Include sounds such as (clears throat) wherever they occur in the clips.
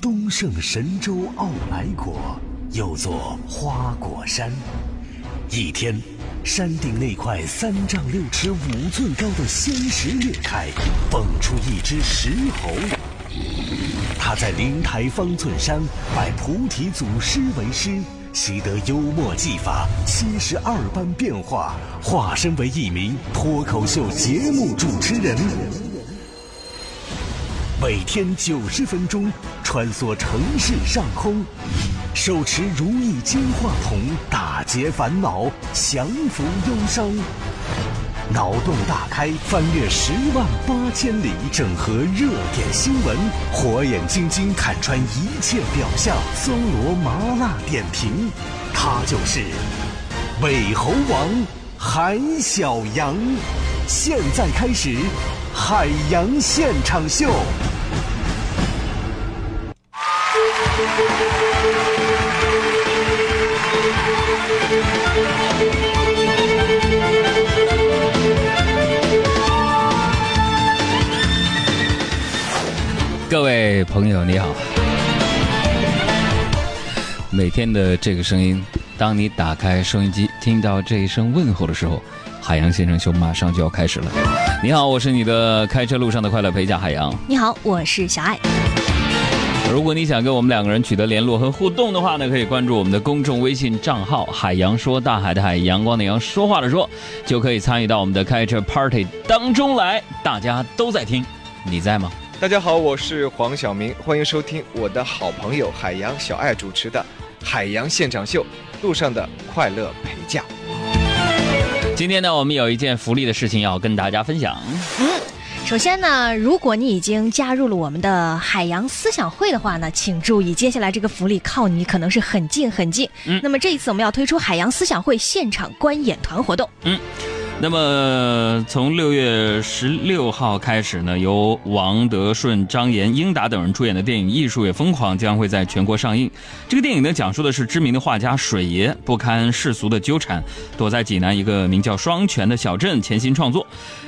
东胜神州傲来国有座花果山，一天，山顶那块三丈六尺五寸高的仙石裂开，蹦出一只石猴。他在灵台方寸山拜菩提祖师为师，习得幽默技法，七十二般变化，化身为一名脱口秀节目主持人。每天九十分钟，穿梭城市上空，手持如意金话筒，打劫烦恼，降服忧伤。脑洞大开，翻越十万八千里，整合热点新闻，火眼金睛看穿一切表象，搜罗麻辣点评。他就是尾猴王韩小阳。现在开始，海洋现场秀。各位朋友，你好。每天的这个声音，当你打开收音机听到这一声问候的时候，海洋先生秀马上就要开始了。你好，我是你的开车路上的快乐陪驾海洋。你好，我是小爱。如果你想跟我们两个人取得联络和互动的话呢，可以关注我们的公众微信账号“海洋说大海的海阳光的阳说话的说”，就可以参与到我们的开车 party 当中来。大家都在听，你在吗？大家好，我是黄晓明，欢迎收听我的好朋友海洋小爱主持的《海洋现场秀》路上的快乐陪驾。今天呢，我们有一件福利的事情要跟大家分享。嗯，首先呢，如果你已经加入了我们的海洋思想会的话呢，请注意，接下来这个福利靠你可能是很近很近。嗯，那么这一次我们要推出海洋思想会现场观演团活动。嗯。那么，从六月十六号开始呢，由王德顺、张岩、英达等人出演的电影《艺术也疯狂》将会在全国上映。这个电影呢，讲述的是知名的画家水爷不堪世俗的纠缠，躲在济南一个名叫双泉的小镇潜心创作。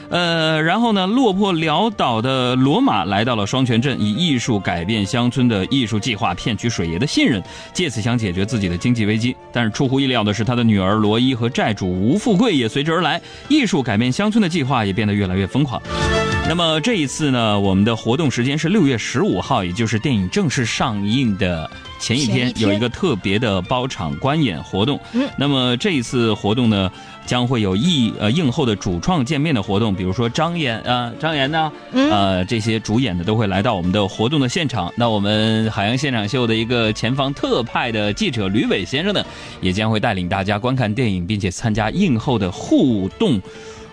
呃，然后呢，落魄潦倒的罗马来到了双泉镇，以艺术改变乡村的艺术计划骗取水爷的信任，借此想解决自己的经济危机。但是出乎意料的是，他的女儿罗伊和债主吴富贵也随之而来，艺术改变乡村的计划也变得越来越疯狂。那么这一次呢，我们的活动时间是六月十五号，也就是电影正式上映的前一天，有一个特别的包场观演活动。嗯，那么这一次活动呢？将会有映呃映后的主创见面的活动，比如说张岩啊张岩呢，呃这些主演的都会来到我们的活动的现场。那我们海洋现场秀的一个前方特派的记者吕伟先生呢，也将会带领大家观看电影，并且参加映后的互动。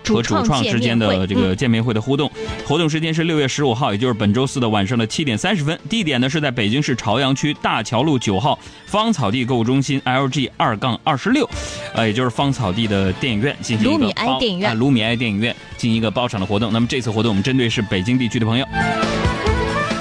和主创之间的这个见面会的互动，活动时间是六月十五号，也就是本周四的晚上的七点三十分。地点呢是在北京市朝阳区大桥路九号芳草地购物中心 LG 二杠二十六，呃，也就是芳草地的电影院进行一个包，卢米埃电影院进行一个包场的活动。那么这次活动我们针对是北京地区的朋友。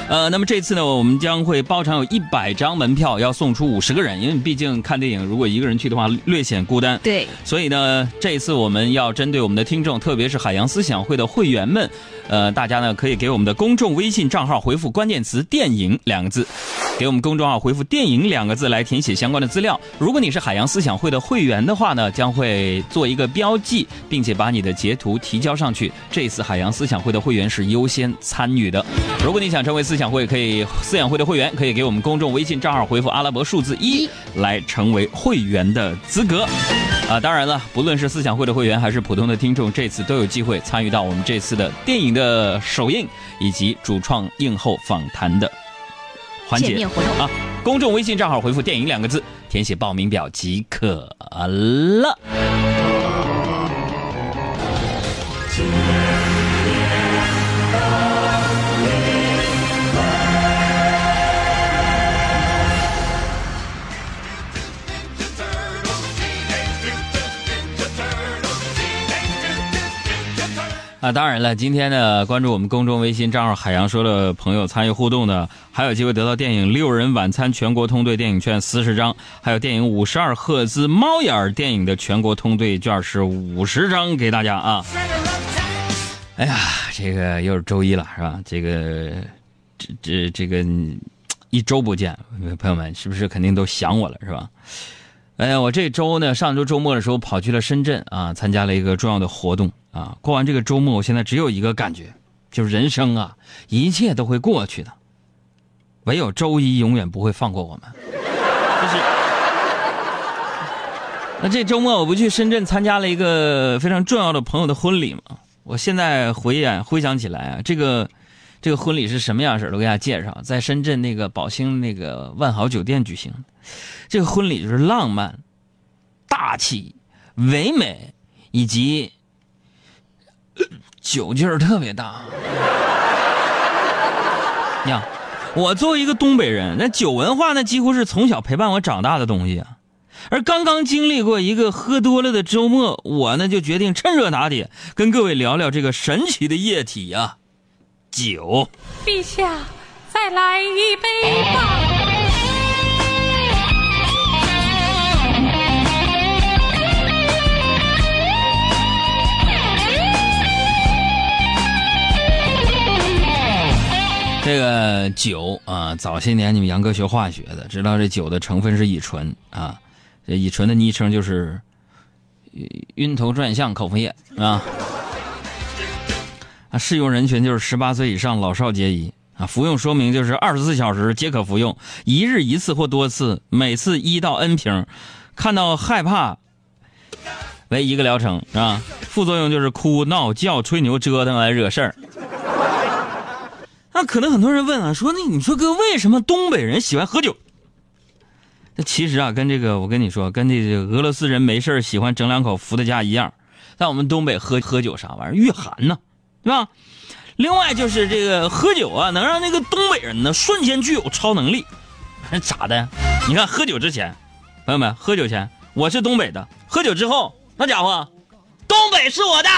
呃，那么这次呢，我们将会包场有一百张门票，要送出五十个人，因为毕竟看电影，如果一个人去的话，略显孤单。对，所以呢，这一次我们要针对我们的听众，特别是海洋思想会的会员们，呃，大家呢可以给我们的公众微信账号回复关键词“电影”两个字。给我们公众号回复“电影”两个字来填写相关的资料。如果你是海洋思想会的会员的话呢，将会做一个标记，并且把你的截图提交上去。这次海洋思想会的会员是优先参与的。如果你想成为思想会可以思想会的会员，可以给我们公众微信账号回复阿拉伯数字一来成为会员的资格。啊，当然了，不论是思想会的会员还是普通的听众，这次都有机会参与到我们这次的电影的首映以及主创映后访谈的。环节啊！公众微信账号回复“电影”两个字，填写报名表即可了。啊，当然了，今天呢，关注我们公众微信账号“海洋说”的朋友参与互动的，还有机会得到电影《六人晚餐》全国通兑电影券四十张，还有电影《五十二赫兹猫眼》电影的全国通兑券是五十张给大家啊！哎呀，这个又是周一了，是吧？这个，这这这个，一周不见，朋友们是不是肯定都想我了，是吧？哎呀，我这周呢，上周周末的时候跑去了深圳啊，参加了一个重要的活动啊。过完这个周末，我现在只有一个感觉，就是人生啊，一切都会过去的，唯有周一永远不会放过我们。就是，那这周末我不去深圳参加了一个非常重要的朋友的婚礼吗？我现在回眼回想起来啊，这个。这个婚礼是什么样式的？我给大家介绍，在深圳那个宝兴那个万豪酒店举行。这个婚礼就是浪漫、大气、唯美，以及 (clears throat) 酒劲儿特别大。(laughs) 呀，我作为一个东北人，那酒文化那几乎是从小陪伴我长大的东西啊。而刚刚经历过一个喝多了的周末，我呢就决定趁热打铁，跟各位聊聊这个神奇的液体呀。酒，陛下，再来一杯吧。这个酒啊，早些年你们杨哥学化学的，知道这酒的成分是乙醇啊。这乙醇的昵称就是晕头转向口服液啊。啊，适用人群就是十八岁以上老少皆宜啊。服用说明就是二十四小时皆可服用，一日一次或多次，每次一到 N 瓶。看到害怕为一个疗程啊？副作用就是哭闹叫吹牛折腾来惹事儿。那可能很多人问啊，说那你说哥为什么东北人喜欢喝酒？那其实啊，跟这个我跟你说，跟这个俄罗斯人没事喜欢整两口伏特加一样，在我们东北喝喝酒啥玩意儿御寒呢？是吧？另外就是这个喝酒啊，能让那个东北人呢瞬间具有超能力，(laughs) 咋的？你看喝酒之前，朋友们喝酒前我是东北的，喝酒之后那家伙，东北是我的。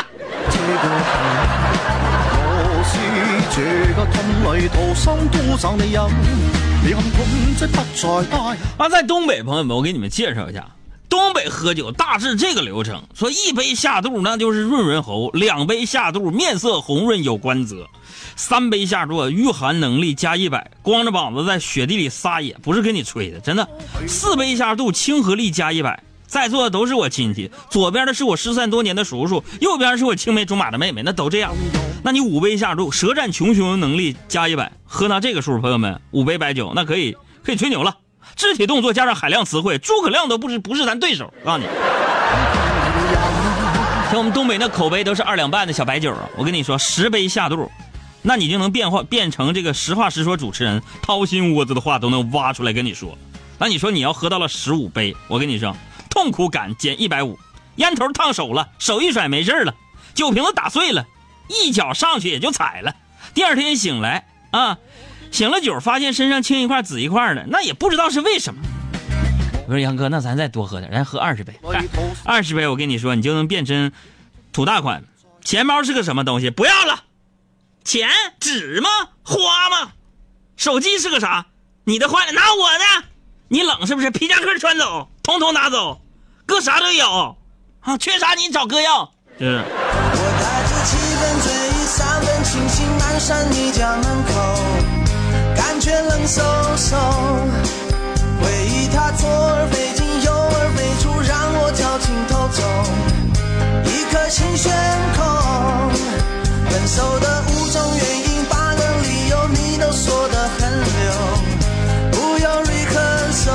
啊，在东北，朋友们，我给你们介绍一下。东北喝酒大致这个流程：说一杯下肚，那就是润润喉；两杯下肚，面色红润有官泽；三杯下肚，御寒能力加一百，光着膀子在雪地里撒野，不是跟你吹的，真的；四杯下肚，亲和力加一百，在座的都是我亲戚，左边的是我失散多年的叔叔，右边是我青梅竹马的妹妹，那都这样。那你五杯下肚，舌战群雄能力加一百，喝到这个数，朋友们，五杯白酒那可以可以吹牛了。肢体动作加上海量词汇，诸葛亮都不是不是咱对手。告诉你，像我们东北那口碑都是二两半的小白酒啊。我跟你说，十杯下肚，那你就能变化变成这个实话实说主持人，掏心窝子的话都能挖出来跟你说。那你说你要喝到了十五杯，我跟你说，痛苦感减一百五，烟头烫手了，手一甩没事了，酒瓶子打碎了，一脚上去也就踩了。第二天醒来啊。醒了酒，发现身上青一块紫一块的，那也不知道是为什么。我说杨哥，那咱再多喝点，咱喝二十杯。二十杯，我跟你说，你就能变身土大款。钱包是个什么东西？不要了。钱纸吗？花吗？手机是个啥？你的坏了，拿我的。你冷是不是？皮夹克穿走，统统拿走。哥啥都有啊，缺啥你找哥要。就是。感却冷飕飕，回忆它左耳飞进右耳飞出，让我绞尽头痛。一颗心悬空，分手的五种原因，八个理由你都说得很溜，不用 rehearsal。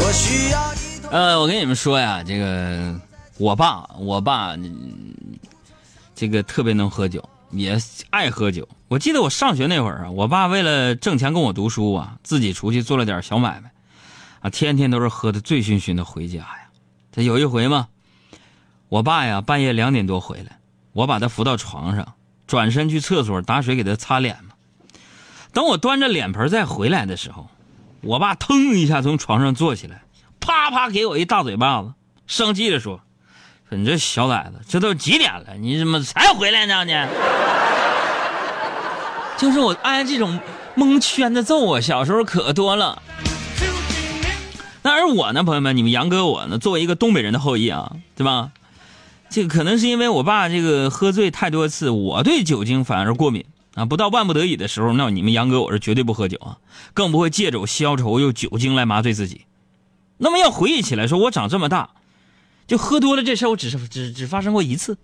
我需要一呃，我跟你们说呀，这个我爸，我爸，这个特别能喝酒。也爱喝酒。我记得我上学那会儿啊，我爸为了挣钱供我读书啊，自己出去做了点小买卖，啊，天天都是喝的醉醺醺的回家呀。他有一回嘛，我爸呀半夜两点多回来，我把他扶到床上，转身去厕所打水给他擦脸嘛。等我端着脸盆再回来的时候，我爸腾一下从床上坐起来，啪啪给我一大嘴巴子，生气的说。你这小崽子，这都几点了？你怎么才回来呢？你 (laughs) 就是我挨这种蒙圈的揍啊！小时候可多了。那而我呢，朋友们，你们杨哥我呢，作为一个东北人的后裔啊，对吧？这个可能是因为我爸这个喝醉太多次，我对酒精反而过敏啊，不到万不得已的时候，那你们杨哥我是绝对不喝酒啊，更不会借酒消愁，用酒精来麻醉自己。那么要回忆起来，说我长这么大，就喝多了这事儿，我只是只只发生过一次。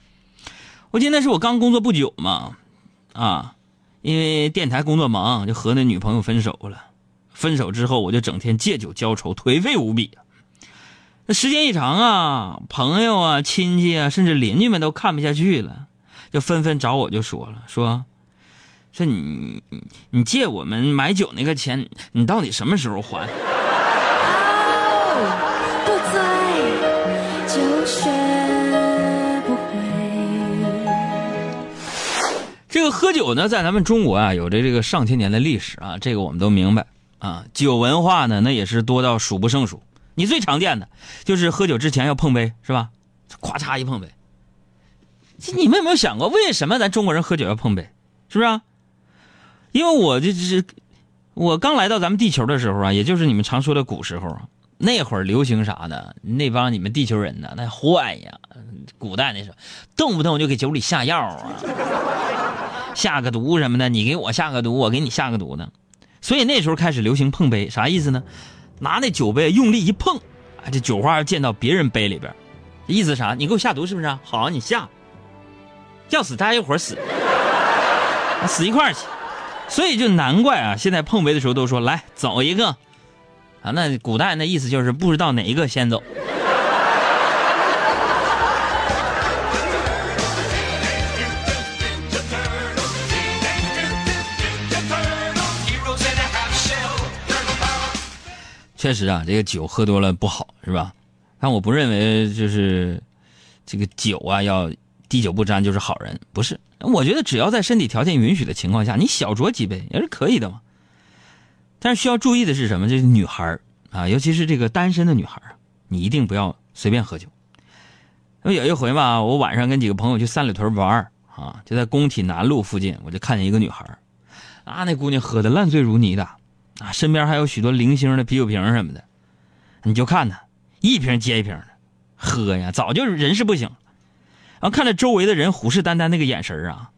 我记得那是我刚工作不久嘛，啊，因为电台工作忙，就和那女朋友分手了。分手之后，我就整天借酒浇愁，颓废无比。那时间一长啊，朋友啊、亲戚啊，甚至邻居们都看不下去了，就纷纷找我，就说了，说，说你你借我们买酒那个钱，你到底什么时候还？这个喝酒呢，在咱们中国啊，有着这个上千年的历史啊，这个我们都明白啊。酒文化呢，那也是多到数不胜数。你最常见的就是喝酒之前要碰杯，是吧？咵嚓一碰杯。你们有没有想过，为什么咱中国人喝酒要碰杯？是不是啊？因为我这这，我刚来到咱们地球的时候啊，也就是你们常说的古时候啊，那会儿流行啥呢？那帮你们地球人呢，那坏呀！古代那时候，动不动就给酒里下药啊。下个毒什么的，你给我下个毒，我给你下个毒呢，所以那时候开始流行碰杯，啥意思呢？拿那酒杯用力一碰，啊，这酒花溅到别人杯里边，意思啥？你给我下毒是不是？好，你下，要死大家一伙死，(laughs) 死一块去。所以就难怪啊，现在碰杯的时候都说来走一个，啊，那古代那意思就是不知道哪一个先走。确实啊，这个酒喝多了不好，是吧？但我不认为就是这个酒啊要滴酒不沾就是好人，不是。我觉得只要在身体条件允许的情况下，你小酌几杯也是可以的嘛。但是需要注意的是什么？就是女孩啊，尤其是这个单身的女孩啊，你一定不要随便喝酒。那么有一回吧，我晚上跟几个朋友去三里屯玩啊，就在工体南路附近，我就看见一个女孩啊，那姑娘喝的烂醉如泥的。啊，身边还有许多零星的啤酒瓶什么的，你就看他，一瓶接一瓶的喝呀，早就人事不省。然后看着周围的人虎视眈眈那个眼神啊，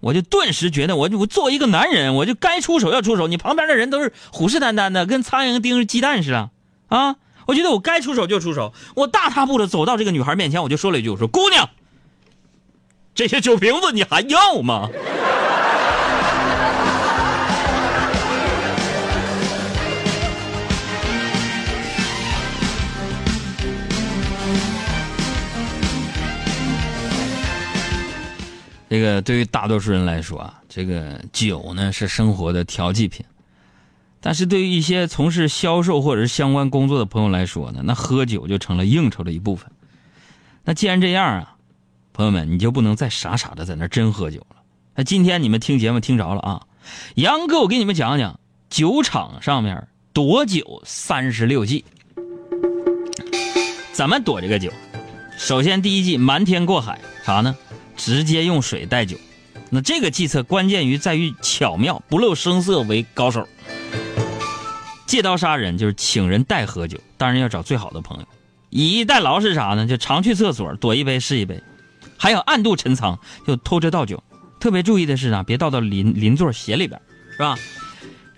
我就顿时觉得，我我作为一个男人，我就该出手要出手。你旁边的人都是虎视眈眈的，跟苍蝇盯着鸡蛋似的啊！我觉得我该出手就出手，我大踏步的走到这个女孩面前，我就说了一句：“我说姑娘，这些酒瓶子你还要吗？”这个对于大多数人来说啊，这个酒呢是生活的调剂品，但是对于一些从事销售或者是相关工作的朋友来说呢，那喝酒就成了应酬的一部分。那既然这样啊，朋友们你就不能再傻傻的在那真喝酒了。那今天你们听节目听着了啊，杨哥我给你们讲讲酒场上面躲酒三十六计，怎么躲这个酒？首先第一计瞒天过海，啥呢？直接用水代酒，那这个计策关键于在于巧妙，不露声色为高手。借刀杀人就是请人代喝酒，当然要找最好的朋友。以逸待劳是啥呢？就常去厕所躲一杯是一杯，还有暗度陈仓，就偷着倒酒。特别注意的是啊，别倒到邻邻座鞋里边，是吧？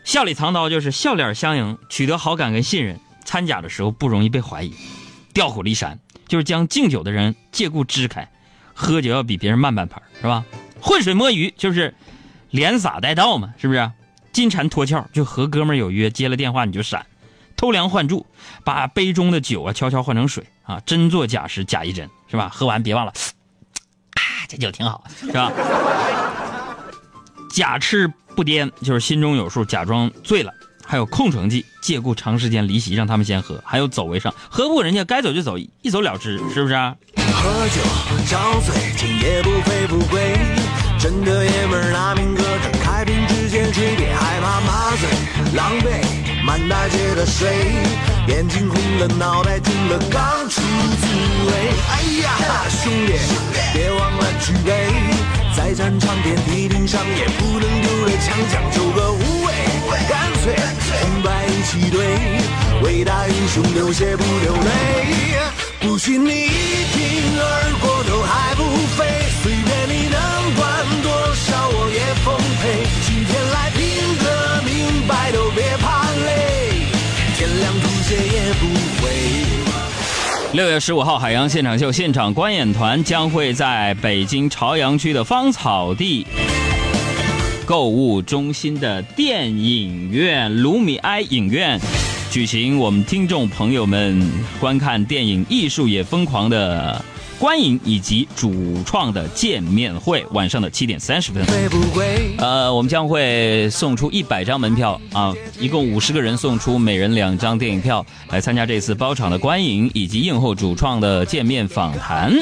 笑里藏刀就是笑脸相迎，取得好感跟信任，掺假的时候不容易被怀疑。调虎离山就是将敬酒的人借故支开。喝酒要比别人慢半拍，是吧？浑水摸鱼就是连撒带倒嘛，是不是？金蝉脱壳就和哥们有约，接了电话你就闪，偷梁换柱，把杯中的酒啊悄悄换成水啊，真做假时假一真，是吧？喝完别忘了，(tsk) 啊，这酒挺好，是吧？(laughs) 假痴不癫就是心中有数，假装醉了。还有空城计，借故长时间离席，让他们先喝。还有走为上，喝不人家该走就走，一走了之，是不是？啊喝酒找醉，今夜不醉不归。真的爷们儿拿命搁这开瓶直接吹，别害怕麻醉，狼狈满大街的水，眼睛红了，脑袋顶了，刚出滋味。哎呀，兄弟，别忘了举杯，在战场遍地顶上也不能丢了枪，讲究个无畏，干脆红白一起对，伟大英雄流血不流泪，不许你一铤而过头还不飞，六月十五号，海洋现场秀现场观演团将会在北京朝阳区的芳草地购物中心的电影院卢米埃影院举行。我们听众朋友们观看电影《艺术也疯狂》的观影以及主创的见面会，晚上的七点三十分。呃，我们将会送出一百张门票啊，一共五十个人送出每人两张电影票，来参加这次包场的观影以及映后主创的见面访谈。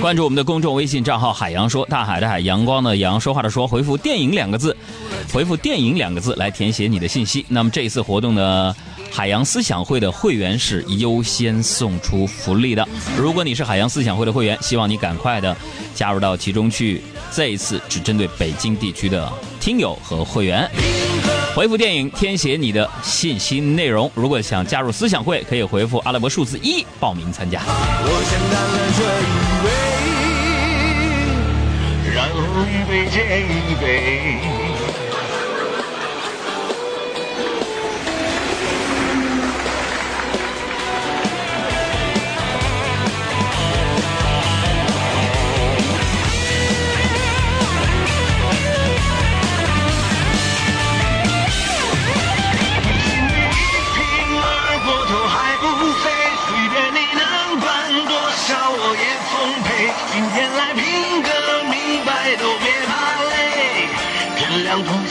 关注我们的公众微信账号“海洋说”，大海的海，阳光的阳，说话的说，回复“电影”两个字，回复“电影”两个字来填写你的信息。那么这一次活动呢，海洋思想会的会员是优先送出福利的。如果你是海洋思想会的会员，希望你赶快的加入到其中去。这一次只针对北京地区的听友和会员。回复电影，填写你的信息内容。如果想加入思想会，可以回复阿拉伯数字一报名参加。我先干了这一杯，然后一杯接一杯。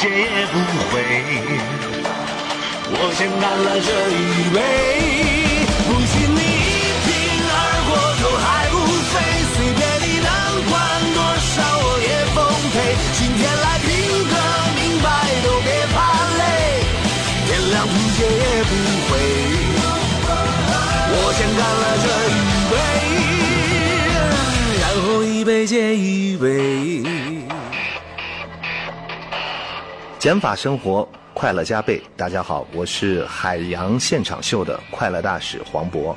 也不回。我先干了这一杯，不信你一拼而过头还不飞，随便你能管多少，我也奉陪。今天来拼个明白，都别怕累，天亮不借也不回。我先干了这一杯，然后一杯接一杯。减法生活，快乐加倍。大家好，我是海洋现场秀的快乐大使黄渤。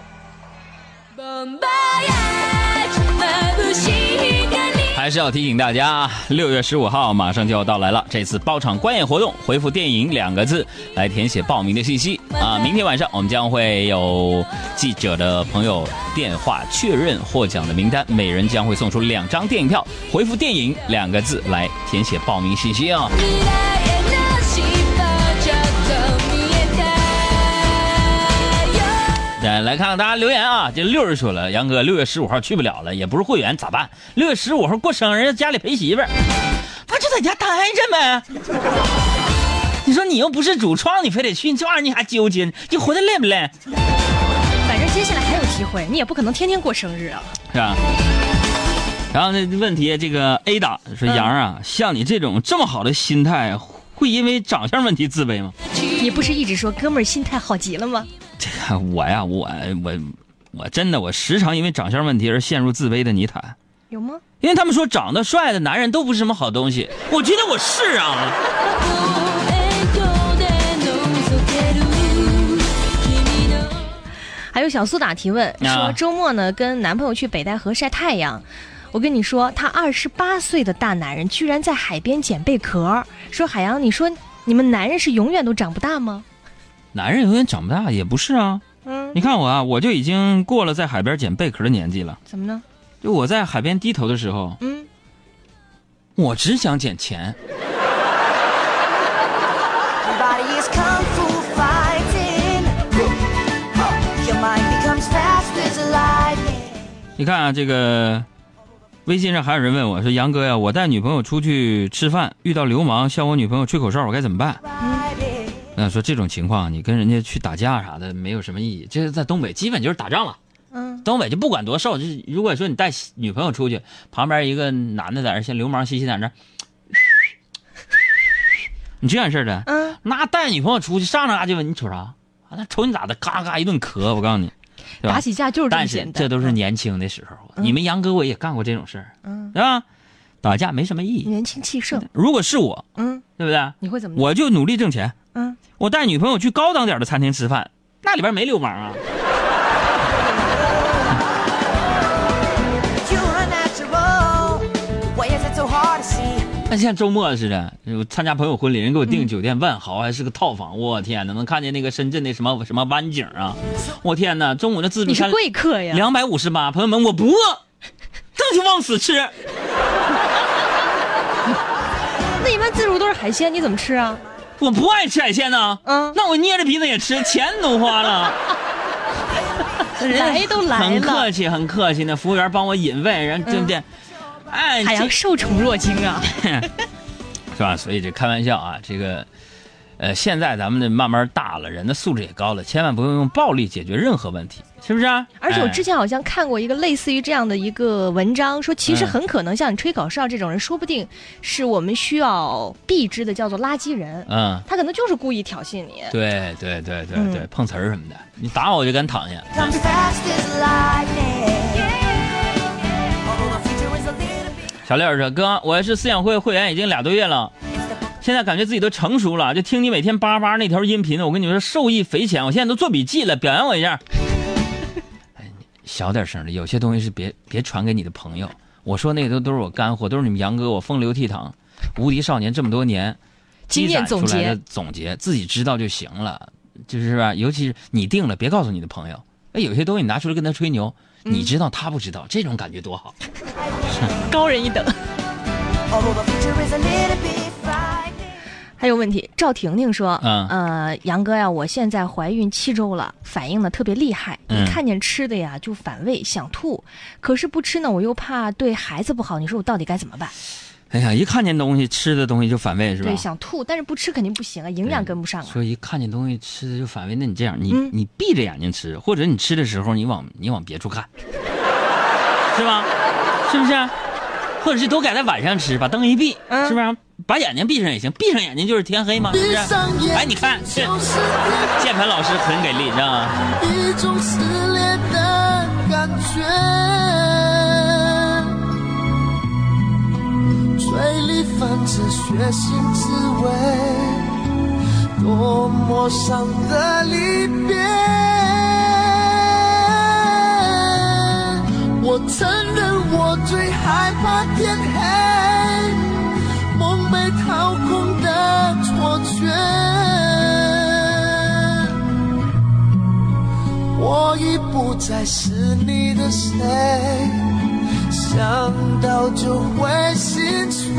还是要提醒大家，六月十五号马上就要到来了。这次包场观演活动，回复“电影”两个字来填写报名的信息啊。明天晚上我们将会有记者的朋友电话确认获奖的名单，每人将会送出两张电影票。回复“电影”两个字来填写报名信息啊。来来看看大家留言啊！这六儿说了，杨哥六月十五号去不了了，也不是会员，咋办？六月十五号过生日，家里陪媳妇儿，那就在家待着呗。你说你又不是主创，你非得去，你这玩意儿你还纠结，你活得累不累？反正接下来还有机会，你也不可能天天过生日啊。是吧？然后呢问题，这个 A 打说杨啊，像你这种这么好的心态，会因为长相问题自卑吗？你不是一直说哥们儿心态好极了吗？这 (laughs) 个我呀，我我我真的我时常因为长相问题而陷入自卑的泥潭。有吗？因为他们说长得帅的男人都不是什么好东西，我觉得我是啊。(laughs) 还有小苏打提问啊说，周末呢跟男朋友去北戴河晒太阳。我跟你说，他二十八岁的大男人居然在海边捡贝壳。说海洋，你说你们男人是永远都长不大吗？男人永远长不大，也不是啊。嗯，你看我啊，我就已经过了在海边捡贝壳的年纪了。怎么呢？就我在海边低头的时候，嗯，我只想捡钱。你看啊，这个微信上还有人问我说：“杨哥呀，我带女朋友出去吃饭，遇到流氓向我女朋友吹口哨，我该怎么办？”那说这种情况，你跟人家去打架啥的没有什么意义。这是在东北，基本就是打仗了。嗯，东北就不管多瘦，就是如果说你带女朋友出去，旁边一个男的在那像流氓兮兮在那，你这样式的，嗯，那带女朋友出去上那就问你瞅啥？啊，那瞅你咋的，嘎嘎一顿咳，我告诉你，打？起架就是这么但是简单。这都是年轻的时候，嗯你们杨哥我也干过这种事儿，嗯，对吧？打架没什么意义。年轻气盛。如果是我，嗯，对不对？你会怎么？我就努力挣钱，嗯，我带女朋友去高档点的餐厅吃饭，那里边没流氓啊。(laughs) 那像周末似的，我参加朋友婚礼，人给我订酒店万豪，还是个套房，我天哪，能看见那个深圳的什么什么湾景啊！我天哪，中午那自助你是餐贵客呀？两百五十八，朋友们，我不饿，正就往死吃。(laughs) 那一般自助都是海鲜，你怎么吃啊？我不爱吃海鲜呢，嗯那我捏着鼻子也吃，(laughs) 钱都花了。来都来了很客，气，很客气。那服务员帮我引位，人对不对？哎，海洋这受宠若惊啊！(laughs) 是吧？所以这开玩笑啊，这个，呃，现在咱们的慢慢大了，人的素质也高了，千万不用用暴力解决任何问题，是不是啊？而且我哎之前好像看过一个类似于这样的一个文章，说其实嗯很可能像你吹口哨这种人，说不定是我们需要避之的，叫做垃圾人。嗯，他可能就是故意挑衅你。对对对对对，嗯碰瓷儿什么的，你打我我就敢躺下。小六说：“哥，我是思想会会员已经俩多月了，现在感觉自己都成熟了，就听你每天叭叭那条音频，我跟你说受益匪浅，我现在都做笔记了，表扬我一下。(laughs) 哎，你小点声的，有些东西是别别传给你的朋友。我说那个都都是我干货，都是你们杨哥我风流倜傥、无敌少年这么多年经验积攒出来的总总结，自己知道就行了，就是吧？尤其是你定了，别告诉你的朋友。哎，有些东西你拿出来跟他吹牛，你知道他不知道，这种感觉多好。高人一等。还有问题，赵婷婷说，嗯呃，杨哥呀，我现在怀孕七周了，反应呢特别厉害，嗯一看见吃的呀就反胃想吐，可是不吃呢我又怕对孩子不好，你说我到底该怎么办？哎呀，一看见东西吃的东西就反胃是吧？对，想吐，但是不吃肯定不行啊，营养跟不上啊。说一看见东西吃的就反胃，那你这样，你、嗯你闭着眼睛吃，或者你吃的时候你往你往别处看，是吧？是不是？或者是都改在晚上吃，把灯一闭，嗯是不是？把眼睛闭上也行，闭上眼睛就是天黑嘛，是不是？哎，你看，键盘老师很给力，是吧？一种撕裂的感觉。嘴里泛着血腥滋味，多么伤的离别。我承认我最害怕天黑，被掏空的错觉。我已不再是你的谁，想到就会心碎。